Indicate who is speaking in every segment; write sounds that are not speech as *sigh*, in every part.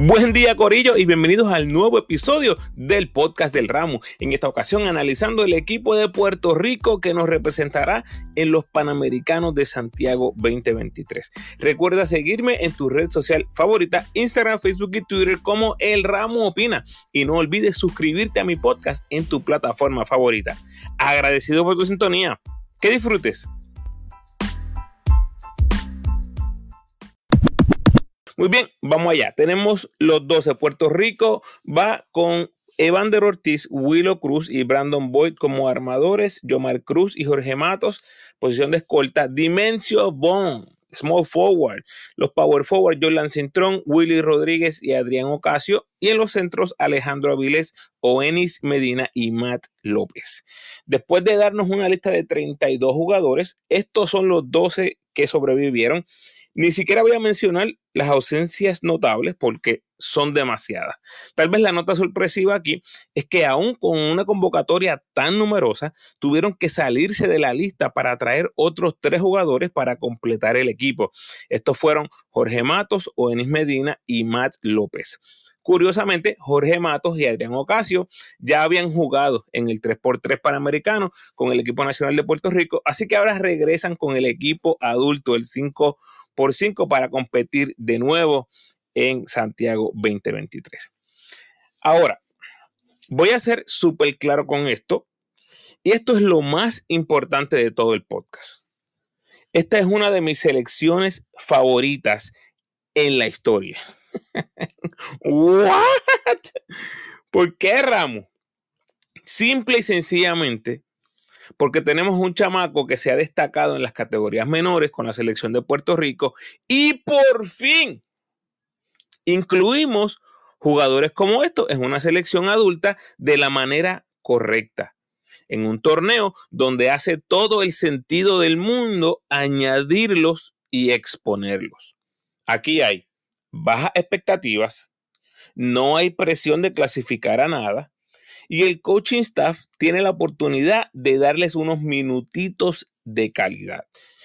Speaker 1: Buen día Corillo y bienvenidos al nuevo episodio del podcast del ramo. En esta ocasión analizando el equipo de Puerto Rico que nos representará en los Panamericanos de Santiago 2023. Recuerda seguirme en tu red social favorita, Instagram, Facebook y Twitter como El Ramo Opina. Y no olvides suscribirte a mi podcast en tu plataforma favorita. Agradecido por tu sintonía. Que disfrutes. Muy bien, vamos allá. Tenemos los 12. Puerto Rico va con Evander Ortiz, Willow Cruz y Brandon Boyd como armadores, Yomar Cruz y Jorge Matos, posición de escolta, Dimensio Bond, small forward, los power forward, Jordan Cintrón, Willy Rodríguez y Adrián Ocasio, y en los centros Alejandro Avilés, Oenis Medina y Matt López. Después de darnos una lista de 32 jugadores, estos son los 12 que sobrevivieron ni siquiera voy a mencionar las ausencias notables porque son demasiadas. Tal vez la nota sorpresiva aquí es que aún con una convocatoria tan numerosa, tuvieron que salirse de la lista para traer otros tres jugadores para completar el equipo. Estos fueron Jorge Matos, Oenis Medina y Matt López. Curiosamente, Jorge Matos y Adrián Ocasio ya habían jugado en el 3x3 Panamericano con el equipo nacional de Puerto Rico, así que ahora regresan con el equipo adulto, el 5 por 5 para competir de nuevo en Santiago 2023. Ahora, voy a ser súper claro con esto. Y esto es lo más importante de todo el podcast. Esta es una de mis selecciones favoritas en la historia. *laughs* ¿What? ¿Por qué, Ramo? Simple y sencillamente porque tenemos un chamaco que se ha destacado en las categorías menores con la selección de Puerto Rico y por fin incluimos jugadores como estos en una selección adulta de la manera correcta. En un torneo donde hace todo el sentido del mundo añadirlos y exponerlos. Aquí hay bajas expectativas, no hay presión de clasificar a nada, y el coaching staff tiene la oportunidad de darles unos minutitos de calidad.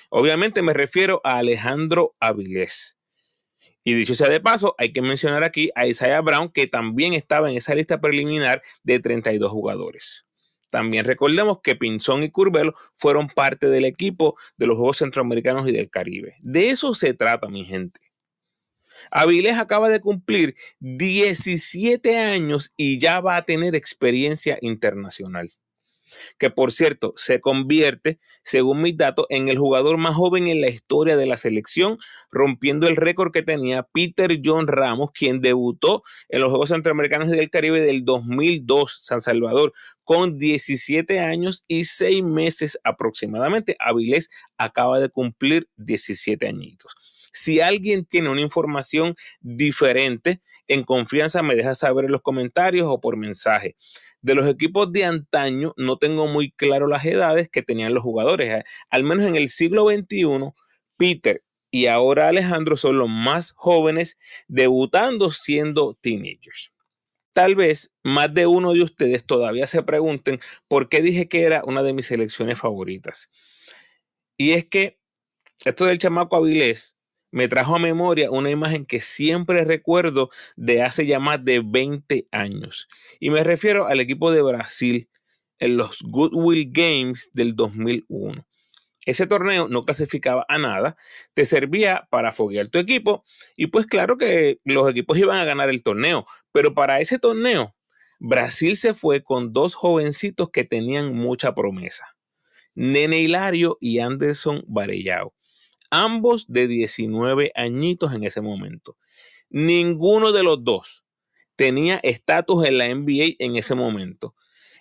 Speaker 1: Obviamente me refiero a Alejandro Avilés. Y dicho sea de paso, hay que mencionar aquí a Isaiah Brown, que también estaba en esa lista preliminar de 32 jugadores. También recordemos que Pinzón y Curvelo fueron parte del equipo de los Juegos Centroamericanos y del Caribe. De eso se trata, mi gente. Avilés acaba de cumplir 17 años y ya va a tener experiencia internacional. Que por cierto, se convierte, según mis datos, en el jugador más joven en la historia de la selección, rompiendo el récord que tenía Peter John Ramos, quien debutó en los Juegos Centroamericanos y del Caribe del 2002, San Salvador, con 17 años y 6 meses aproximadamente. Avilés acaba de cumplir 17 añitos. Si alguien tiene una información diferente, en confianza me deja saber en los comentarios o por mensaje. De los equipos de antaño no tengo muy claro las edades que tenían los jugadores. Eh, al menos en el siglo XXI, Peter y ahora Alejandro son los más jóvenes debutando siendo teenagers. Tal vez más de uno de ustedes todavía se pregunten por qué dije que era una de mis selecciones favoritas. Y es que esto del chamaco Avilés me trajo a memoria una imagen que siempre recuerdo de hace ya más de 20 años. Y me refiero al equipo de Brasil en los Goodwill Games del 2001. Ese torneo no clasificaba a nada, te servía para foguear tu equipo y pues claro que los equipos iban a ganar el torneo, pero para ese torneo Brasil se fue con dos jovencitos que tenían mucha promesa, Nene Hilario y Anderson Varellao ambos de 19 añitos en ese momento. Ninguno de los dos tenía estatus en la NBA en ese momento.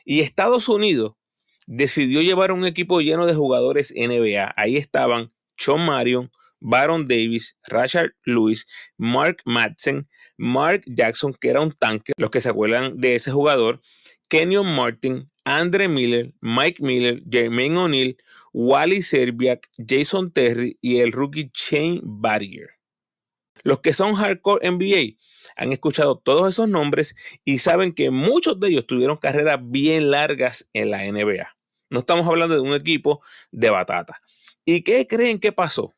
Speaker 1: Y Estados Unidos decidió llevar un equipo lleno de jugadores NBA. Ahí estaban Sean Marion, Baron Davis, Rashard Lewis, Mark Madsen, Mark Jackson, que era un tanque, los que se acuerdan de ese jugador, Kenyon Martin, Andre Miller, Mike Miller, Jermaine O'Neal, Wally Serbiak, Jason Terry y el rookie Shane Barrier. Los que son hardcore NBA han escuchado todos esos nombres y saben que muchos de ellos tuvieron carreras bien largas en la NBA. No estamos hablando de un equipo de batata. ¿Y qué creen que pasó?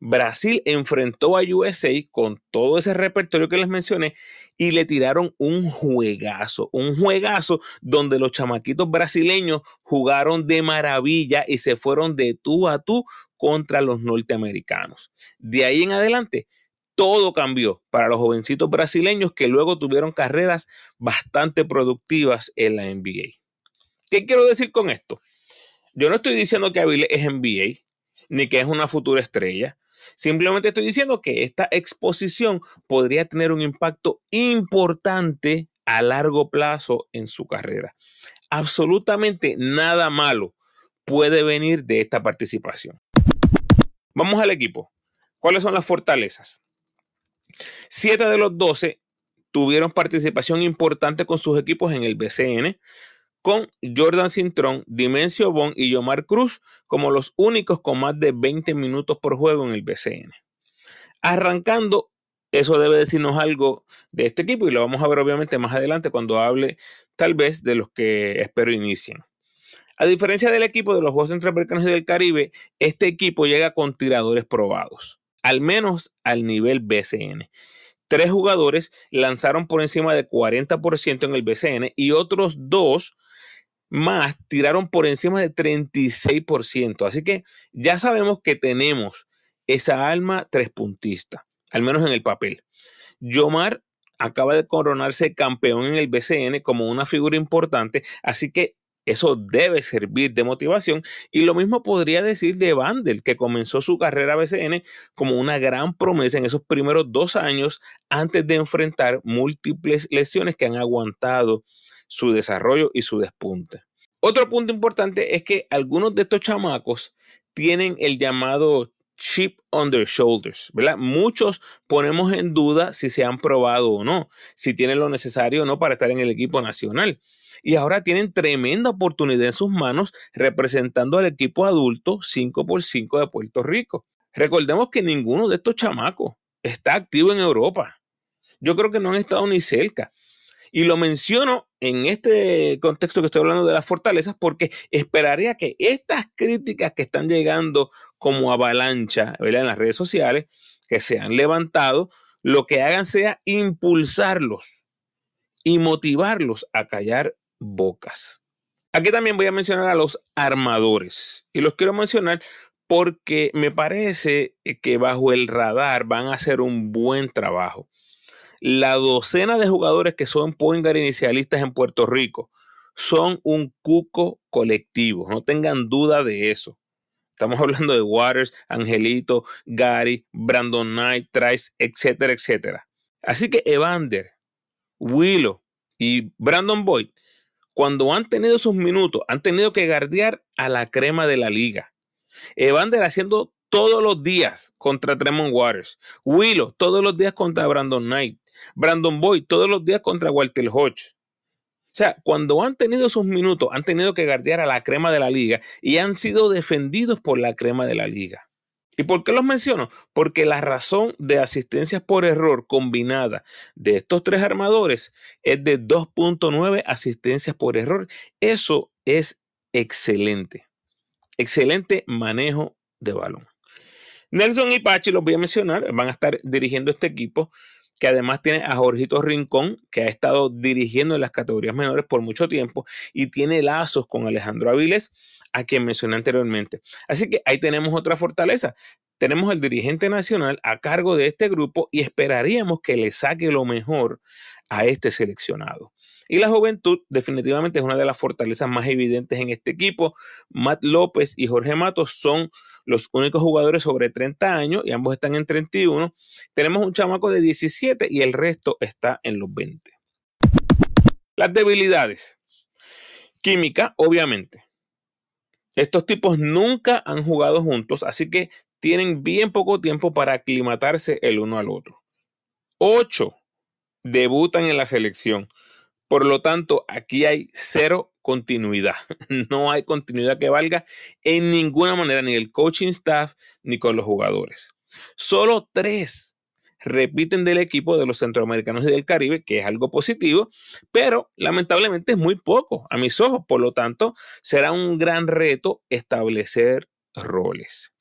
Speaker 1: Brasil enfrentó a USA con todo ese repertorio que les mencioné y le tiraron un juegazo, un juegazo donde los chamaquitos brasileños jugaron de maravilla y se fueron de tú a tú contra los norteamericanos. De ahí en adelante, todo cambió para los jovencitos brasileños que luego tuvieron carreras bastante productivas en la NBA. ¿Qué quiero decir con esto? Yo no estoy diciendo que Avilés es NBA, ni que es una futura estrella. Simplemente estoy diciendo que esta exposición podría tener un impacto importante a largo plazo en su carrera. Absolutamente nada malo puede venir de esta participación. Vamos al equipo. ¿Cuáles son las fortalezas? Siete de los doce tuvieron participación importante con sus equipos en el BCN, con Jordan Cintrón, Dimensio Bon y Yomar Cruz como los únicos con más de 20 minutos por juego en el BCN. Arrancando, eso debe decirnos algo de este equipo y lo vamos a ver obviamente más adelante cuando hable tal vez de los que espero inicien. A diferencia del equipo de los Juegos Centroamericanos y del Caribe, este equipo llega con tiradores probados, al menos al nivel BCN. Tres jugadores lanzaron por encima de 40% en el BCN y otros dos más tiraron por encima de 36%. Así que ya sabemos que tenemos esa alma tres puntista, al menos en el papel. Yomar acaba de coronarse campeón en el BCN como una figura importante, así que eso debe servir de motivación. Y lo mismo podría decir de Vandel, que comenzó su carrera BCN como una gran promesa en esos primeros dos años antes de enfrentar múltiples lesiones que han aguantado su desarrollo y su despunte. Otro punto importante es que algunos de estos chamacos tienen el llamado chip on their shoulders, ¿verdad? Muchos ponemos en duda si se han probado o no, si tienen lo necesario o no para estar en el equipo nacional. Y ahora tienen tremenda oportunidad en sus manos representando al equipo adulto 5x5 de Puerto Rico. Recordemos que ninguno de estos chamacos está activo en Europa. Yo creo que no han estado ni cerca. Y lo menciono en este contexto que estoy hablando de las fortalezas porque esperaría que estas críticas que están llegando como avalancha en las redes sociales, que se han levantado, lo que hagan sea impulsarlos y motivarlos a callar bocas. Aquí también voy a mencionar a los armadores y los quiero mencionar porque me parece que bajo el radar van a hacer un buen trabajo la docena de jugadores que son point inicialistas en Puerto Rico son un cuco colectivo, no tengan duda de eso. Estamos *laughs* hablando de Waters, Angelito, Gary, Brandon Knight, Trice, etcétera, etcétera. Así que Evander, Willow y Brandon Boyd, cuando han tenido sus minutos, han tenido que guardiar a la crema de la liga. Evander haciendo todos los días contra Tremont Waters. Willow todos los días contra Brandon Knight. Brandon Boyd todos los días contra Walter Hodge. O sea, cuando han tenido sus minutos, han tenido que guardiar a la crema de la liga y han sido defendidos por la crema de la liga. ¿Y por qué los menciono? Porque la razón de asistencias por error combinada de estos tres armadores es de 2.9 asistencias por error. Eso es excelente. Excelente manejo de balón. Nelson y Pachi, los voy a mencionar, van a estar dirigiendo este equipo que además tiene a Jorgito Rincón, que ha estado dirigiendo en las categorías menores por mucho tiempo y tiene lazos con Alejandro Aviles, a quien mencioné anteriormente. Así que ahí tenemos otra fortaleza. Tenemos el dirigente nacional a cargo de este grupo y esperaríamos que le saque lo mejor a este seleccionado. Y la juventud definitivamente es una de las fortalezas más evidentes en este equipo. Matt López y Jorge Matos son los únicos jugadores sobre 30 años y ambos están en 31. Tenemos un chamaco de 17 y el resto está en los 20. Las debilidades. Química, obviamente. Estos tipos nunca han jugado juntos, así que tienen bien poco tiempo para aclimatarse el uno al otro. Ocho debutan en la selección. Por lo tanto, aquí hay cero continuidad. *laughs* No hay continuidad que valga en ninguna manera, ni el coaching staff ni con los jugadores. Solo tres repiten del equipo de los centroamericanos y del Caribe, que es algo positivo, pero lamentablemente es muy poco a mis ojos. Por lo tanto, será un gran reto establecer roles.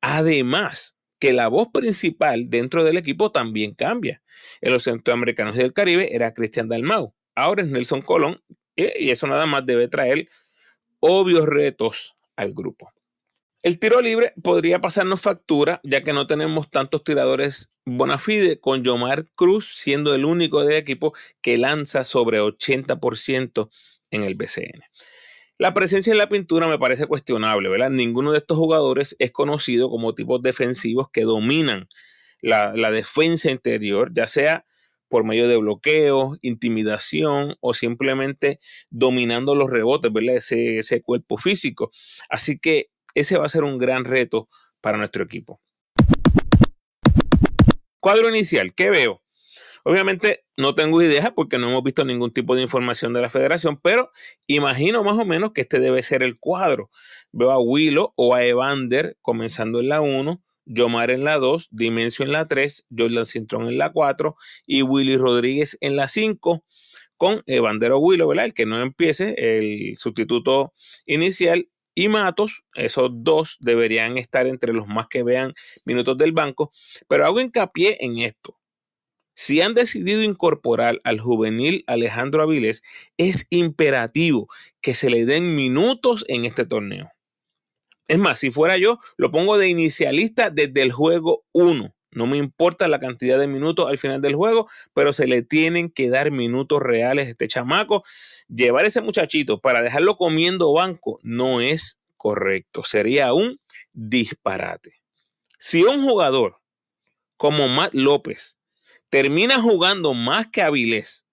Speaker 1: Además, que la voz principal dentro del equipo también cambia. En los centroamericanos del Caribe era Cristian Dalmau, ahora es Nelson Colón, y eso nada más debe traer obvios retos al grupo. El tiro libre podría pasarnos factura, ya que no tenemos tantos tiradores bona fide, con Yomar Cruz siendo el único del equipo que lanza sobre 80% en el BCN. La presencia en la pintura me parece cuestionable, ¿verdad? Ninguno de estos jugadores es conocido como tipos defensivos que dominan la, defensa interior, ya sea por medio de bloqueo, intimidación o simplemente dominando los rebotes, ¿verdad? Ese, ese cuerpo físico. Así que ese va a ser un gran reto para nuestro equipo. Cuadro inicial, ¿qué veo? Obviamente no tengo idea porque no hemos visto ningún tipo de información de la federación, pero imagino más o menos que este debe ser el cuadro. Veo a Willow o a Evander comenzando en la 1, Yomar en la 2, Dimensio en la 3, Jordan Cintrón en la 4 y Willy Rodríguez en la 5 con Evander o Willow, ¿verdad? El que no empiece, el sustituto inicial y Matos, esos dos deberían estar entre los más que vean minutos del banco, pero hago hincapié en esto. Si han decidido incorporar al juvenil Alejandro Avilés, es imperativo que se le den minutos en este torneo. Es más, si fuera yo, lo pongo de inicialista desde el juego 1. No me importa la cantidad de minutos al final del juego, pero se le tienen que dar minutos reales a este chamaco. Llevar a ese muchachito para dejarlo comiendo banco no es correcto. Sería un disparate. Si un jugador como Matt López termina jugando más que Avilés,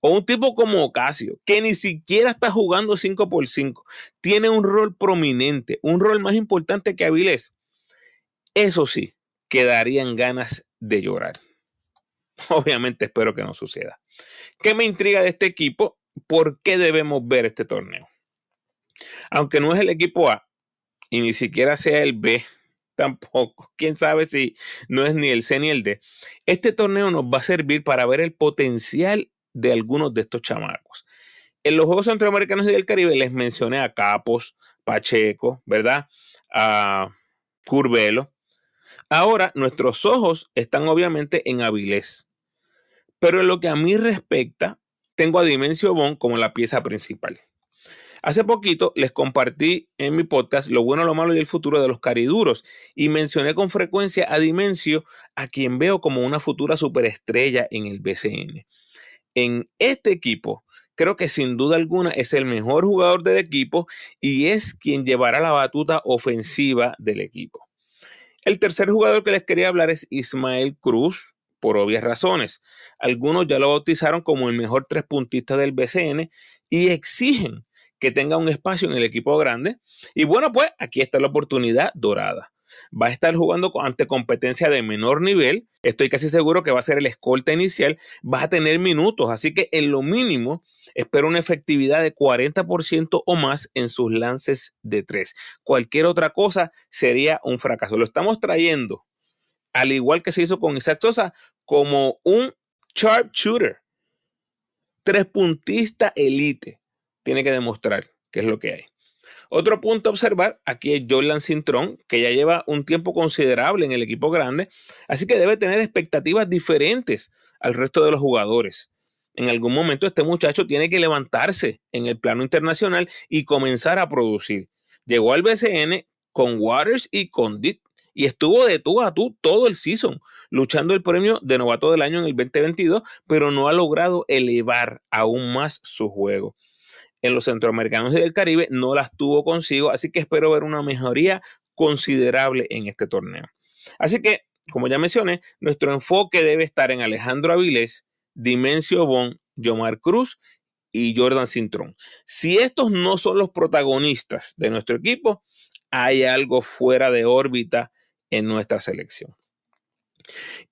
Speaker 1: o un tipo como Ocasio, que ni siquiera está jugando 5 por 5, tiene un rol prominente, un rol más importante que Avilés, eso sí, quedarían ganas de llorar. *laughs* Obviamente espero que no suceda. ¿Qué me intriga de este equipo? ¿Por qué debemos ver este torneo? Aunque no es el equipo A y ni siquiera sea el B, *laughs* tampoco. Quién sabe si no es ni el C ni el D. Este torneo nos va a servir para ver el potencial de algunos de estos chamacos. En los Juegos Centroamericanos y del Caribe les mencioné a Capos, Pacheco, ¿verdad? A Curvelo. Ahora nuestros ojos están obviamente en Avilés. Pero en lo que a mí respecta, tengo a Dimensio Bon como la pieza principal. Hace poquito les compartí en mi podcast lo bueno, lo malo y el futuro de los cariduros y mencioné con frecuencia a Dimensio, a quien veo como una futura superestrella en el BCN. En este equipo, creo que sin duda alguna es el mejor jugador del equipo y es quien llevará la batuta ofensiva del equipo. El tercer jugador que les quería hablar es Ismael Cruz, por obvias razones. Algunos ya lo bautizaron como el mejor tres puntista del BCN y exigen que tenga un espacio en el equipo grande. Y bueno, pues aquí está la oportunidad dorada. Va a estar jugando ante competencia de menor nivel. Estoy casi seguro que va a ser el escolta inicial. Va a tener minutos, así que en lo mínimo espero una efectividad de 40% o más en sus lances de tres. Cualquier otra cosa sería un fracaso. Lo estamos trayendo, al igual que se hizo con Isaac Sosa, como un sharp shooter, tres puntista elite. Tiene que demostrar qué es lo que hay. Otro punto a observar aquí es Jordan Cintrón, que ya lleva un tiempo considerable en el equipo grande, así que debe tener expectativas diferentes al resto de los jugadores en algún momento este muchacho tiene que levantarse en el plano internacional y comenzar a producir. Llegó al BCN con Waters y con Dit y estuvo de tú a tú todo el season, luchando el premio de novato del año en el 2022, pero no ha logrado elevar aún más su juego. En los centroamericanos y del Caribe no las tuvo consigo, así que espero ver una mejoría considerable en este torneo. Así que, como ya mencioné, nuestro enfoque debe estar en Alejandro Avilés, Dimensio Bon, Yomar Cruz y Jordan Cintrón. Si estos no son los protagonistas de nuestro equipo, hay algo fuera de órbita en nuestra selección.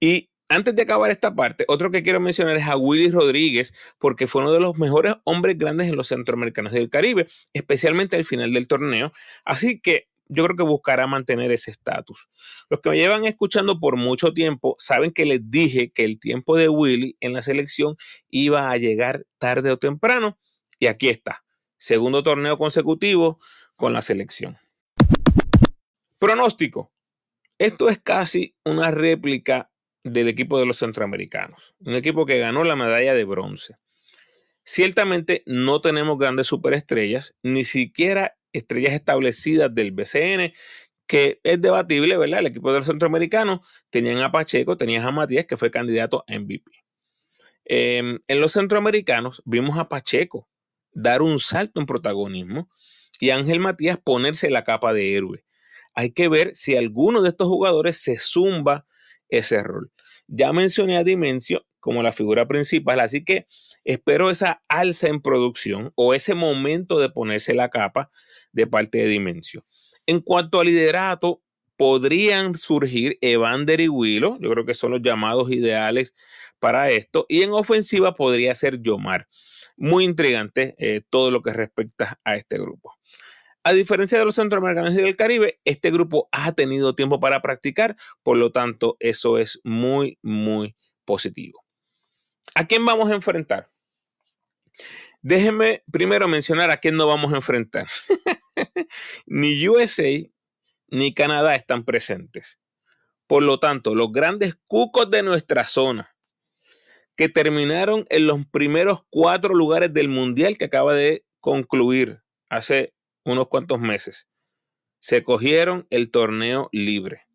Speaker 1: Y antes de acabar esta parte, otro que quiero mencionar es a Willy Rodríguez, porque fue uno de los mejores hombres grandes en los centroamericanos del Caribe, especialmente al final del torneo. Así que yo creo que buscará mantener ese estatus. Los que me llevan escuchando por mucho tiempo saben que les dije que el tiempo de Willy en la selección iba a llegar tarde o temprano y aquí está, segundo torneo consecutivo con la selección. Pronóstico. Esto es casi una réplica del equipo de los centroamericanos, un equipo que ganó la medalla de bronce. Ciertamente no tenemos grandes superestrellas, ni siquiera estrellas establecidas del BCN, que es debatible, ¿verdad? El equipo de los centroamericanos tenían a Pacheco, tenían a Matías, que fue candidato a MVP. Em, en los centroamericanos vimos a Pacheco dar un salto en protagonismo y a Ángel Matías ponerse la capa de héroe. Hay que ver si alguno de estos jugadores se zumba ese rol. Ya mencioné a Dimensio como la figura principal, así que espero esa alza en producción o ese momento de ponerse la capa de parte de Dimensio. En cuanto al liderato, podrían surgir Evander y Willow, yo creo que son los llamados ideales para esto. Y en ofensiva podría ser Yomar. Muy intrigante eh, todo lo que respecta a este grupo. A diferencia de los centroamericanos y del Caribe, este grupo ha tenido tiempo para practicar, por lo tanto, eso es muy, muy positivo. ¿A quién vamos a enfrentar? Déjenme primero mencionar a quién no vamos a enfrentar. *laughs* ni USA ni Canadá están presentes. Por lo tanto, los grandes cucos de nuestra zona, que terminaron en los primeros cuatro lugares del Mundial que acaba de concluir hace unos cuantos meses. Se cogieron el torneo libre.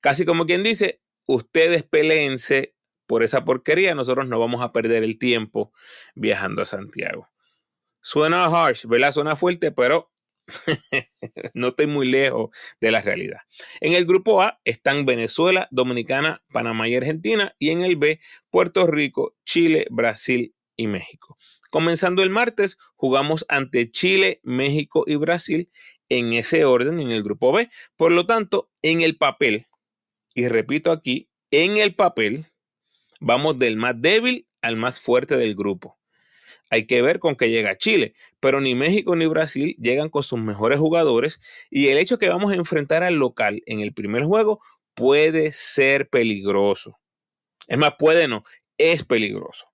Speaker 1: Casi como quien dice, ustedes peleense por esa porquería, nosotros no vamos a perder el tiempo viajando a Santiago. Suena harsh, ¿verdad? Suena fuerte, pero *laughs* no estoy muy lejos de la realidad. En el grupo A están Venezuela, Dominicana, Panamá y Argentina. Y en el B, Puerto Rico, Chile, Brasil y México. Comenzando el martes, jugamos ante Chile, México y Brasil en ese orden en el grupo B. Por lo tanto, en el papel, y repito aquí, en el papel, vamos del más débil al más fuerte del grupo. Hay que ver con qué llega Chile, pero ni México ni Brasil llegan con sus mejores jugadores y el hecho que vamos a enfrentar al local en el primer juego puede ser peligroso. Es más, puede no, es peligroso.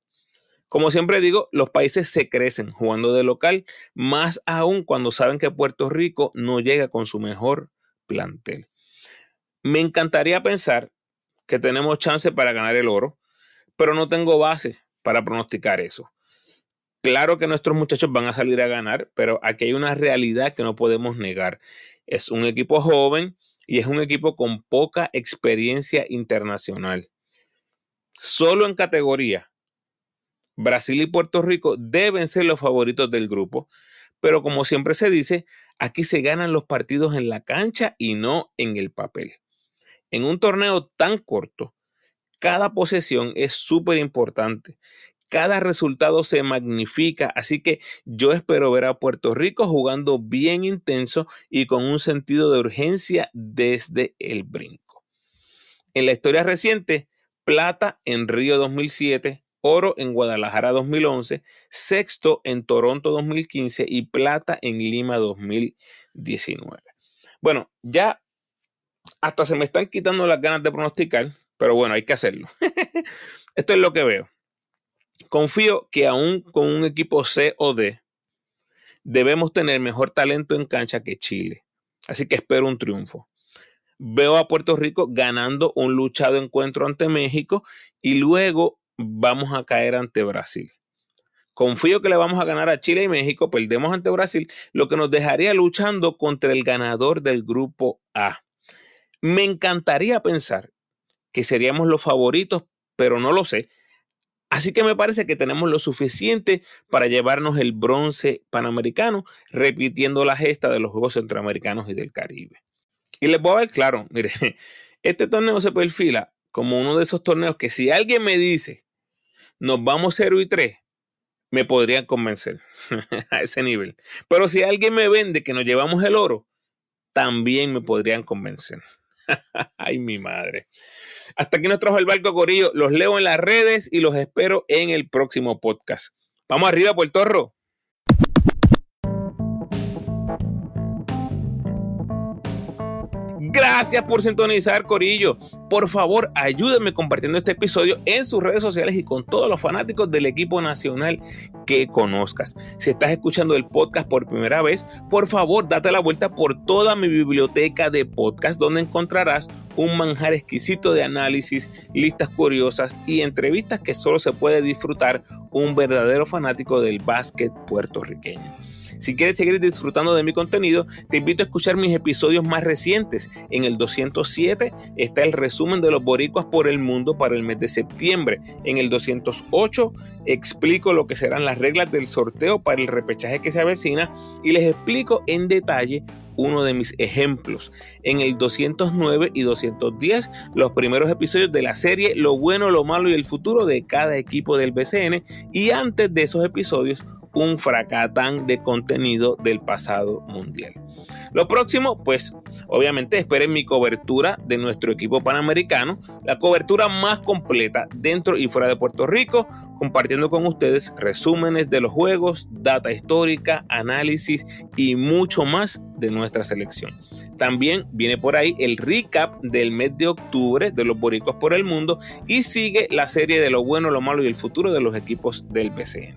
Speaker 1: Como siempre digo, los países se crecen jugando de local, más aún cuando saben que Puerto Rico no llega con su mejor plantel. Me encantaría pensar que tenemos chance para ganar el oro, pero no tengo base para pronosticar eso. Claro que nuestros muchachos van a salir a ganar, pero aquí hay una realidad que no podemos negar. Es un equipo joven y es un equipo con poca experiencia internacional. Solo en categoría, Brasil y Puerto Rico deben ser los favoritos del grupo, pero como siempre se dice, aquí se ganan los partidos en la cancha y no en el papel. En un torneo tan corto, cada posesión es súper importante cada resultado se magnifica, así que yo espero ver a Puerto Rico jugando bien intenso y con un sentido de urgencia desde el brinco. En la historia reciente, plata en Río 2007, oro en Guadalajara 2011, sexto en Toronto 2015 y plata en Lima 2019. Bueno, ya hasta se me están quitando las ganas de pronosticar, pero bueno, hay que hacerlo. *laughs* Esto es lo que veo. Confío que aún con un equipo C o D, debemos tener mejor talento en cancha que Chile. Así que espero un triunfo. Veo a Puerto Rico ganando un luchado encuentro ante México y luego vamos a caer ante Brasil. Confío que le vamos a ganar a Chile y México, perdemos ante Brasil, lo que nos dejaría luchando contra el ganador del grupo A. Me encantaría pensar que seríamos los favoritos, pero no lo sé. Así que me parece que tenemos lo suficiente para llevarnos el bronce panamericano, repitiendo la gesta de los Juegos Centroamericanos y del Caribe. Y les voy a ver claro, mire, *laughs* este torneo se perfila como uno de esos torneos que si alguien me dice, nos vamos 0 y 3, me podrían convencer *laughs* a ese nivel. Pero si alguien me vende que nos llevamos el oro, también me podrían convencer. *laughs* Ay, mi madre. Hasta aquí nos trajo el barco Corillo. Los leo en las redes y los espero en el próximo podcast. Vamos arriba, Puerto Gracias por sintonizar, Corillo. Por favor, ayúdenme compartiendo este episodio en sus redes sociales y con todos los fanáticos del equipo nacional que conozcas. Si estás escuchando el podcast por primera vez, por favor, date la vuelta por toda mi biblioteca de podcast donde encontrarás un manjar exquisito de análisis, listas curiosas y entrevistas que solo se puede disfrutar un verdadero fanático del básquet puertorriqueño. Si quieres seguir disfrutando de mi contenido, te invito a escuchar mis episodios más recientes. En el 207 está el resumen de los boricuas por el mundo para el mes de septiembre. En el 208 explico lo que serán las reglas del sorteo para el repechaje que se avecina y les explico en detalle uno de mis ejemplos. En el 209 y 210, los primeros episodios de la serie Lo bueno, lo malo y el futuro de cada equipo del BCN. Y antes de esos episodios, un fracatán de contenido del pasado mundial. Lo próximo, pues obviamente esperen mi cobertura de nuestro equipo panamericano, la cobertura más completa dentro y fuera de Puerto Rico, compartiendo con ustedes resúmenes de los juegos, data histórica, análisis y mucho más de nuestra selección. También viene por ahí el recap del mes de octubre de los boricos por el mundo y sigue la serie de lo bueno, lo malo y el futuro de los equipos del BCN.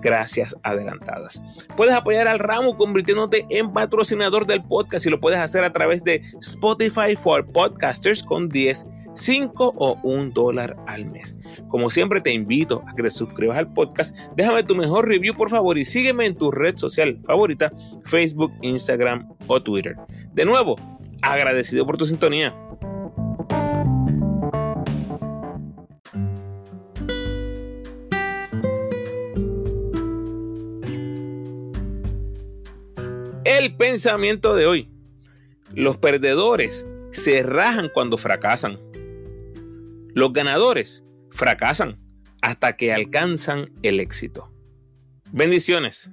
Speaker 1: gracias adelantadas. Puedes apoyar al ramo convirtiéndote en patrocinador del podcast y lo puedes hacer a través de Spotify for Podcasters con 10, 5 o 1 dólar al mes. Como siempre te invito a que te suscribas al podcast, déjame tu mejor review por favor y sígueme en tu red social favorita, Facebook, Instagram o Twitter. De nuevo, agradecido por tu sintonía. Pensamiento de hoy. Los perdedores se rajan cuando fracasan. Los ganadores fracasan hasta que alcanzan el éxito. Bendiciones.